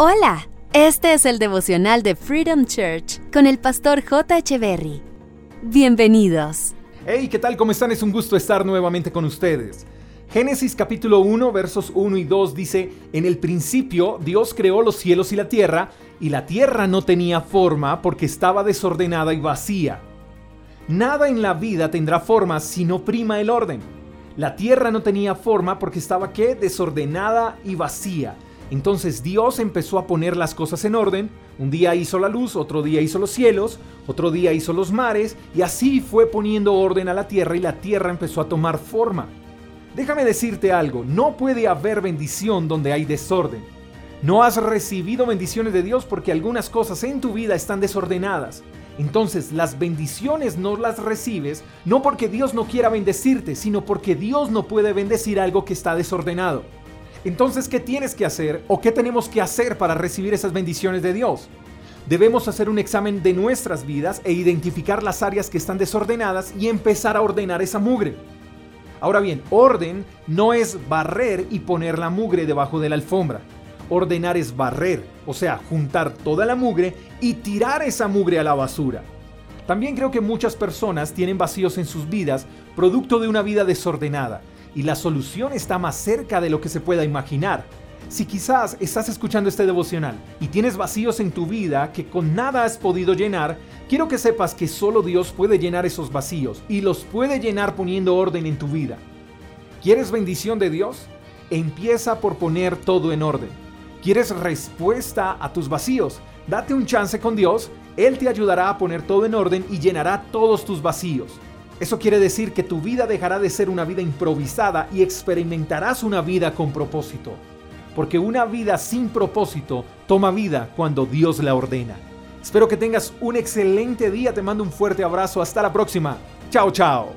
Hola, este es el devocional de Freedom Church con el pastor J. Berry. Bienvenidos. Hey, ¿qué tal? ¿Cómo están? Es un gusto estar nuevamente con ustedes. Génesis capítulo 1 versos 1 y 2 dice, En el principio Dios creó los cielos y la tierra, y la tierra no tenía forma porque estaba desordenada y vacía. Nada en la vida tendrá forma si no prima el orden. La tierra no tenía forma porque estaba qué? Desordenada y vacía. Entonces Dios empezó a poner las cosas en orden. Un día hizo la luz, otro día hizo los cielos, otro día hizo los mares, y así fue poniendo orden a la tierra y la tierra empezó a tomar forma. Déjame decirte algo, no puede haber bendición donde hay desorden. No has recibido bendiciones de Dios porque algunas cosas en tu vida están desordenadas. Entonces las bendiciones no las recibes no porque Dios no quiera bendecirte, sino porque Dios no puede bendecir algo que está desordenado. Entonces, ¿qué tienes que hacer o qué tenemos que hacer para recibir esas bendiciones de Dios? Debemos hacer un examen de nuestras vidas e identificar las áreas que están desordenadas y empezar a ordenar esa mugre. Ahora bien, orden no es barrer y poner la mugre debajo de la alfombra. Ordenar es barrer, o sea, juntar toda la mugre y tirar esa mugre a la basura. También creo que muchas personas tienen vacíos en sus vidas producto de una vida desordenada y la solución está más cerca de lo que se pueda imaginar. Si quizás estás escuchando este devocional y tienes vacíos en tu vida que con nada has podido llenar, quiero que sepas que solo Dios puede llenar esos vacíos y los puede llenar poniendo orden en tu vida. ¿Quieres bendición de Dios? Empieza por poner todo en orden. ¿Quieres respuesta a tus vacíos? Date un chance con Dios, Él te ayudará a poner todo en orden y llenará todos tus vacíos. Eso quiere decir que tu vida dejará de ser una vida improvisada y experimentarás una vida con propósito. Porque una vida sin propósito toma vida cuando Dios la ordena. Espero que tengas un excelente día, te mando un fuerte abrazo, hasta la próxima. Chao, chao.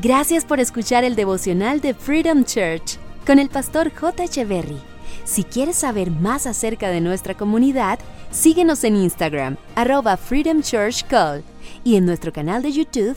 Gracias por escuchar el devocional de Freedom Church con el pastor J. Echeverry. Si quieres saber más acerca de nuestra comunidad, síguenos en Instagram, arroba Freedom Church y en nuestro canal de YouTube,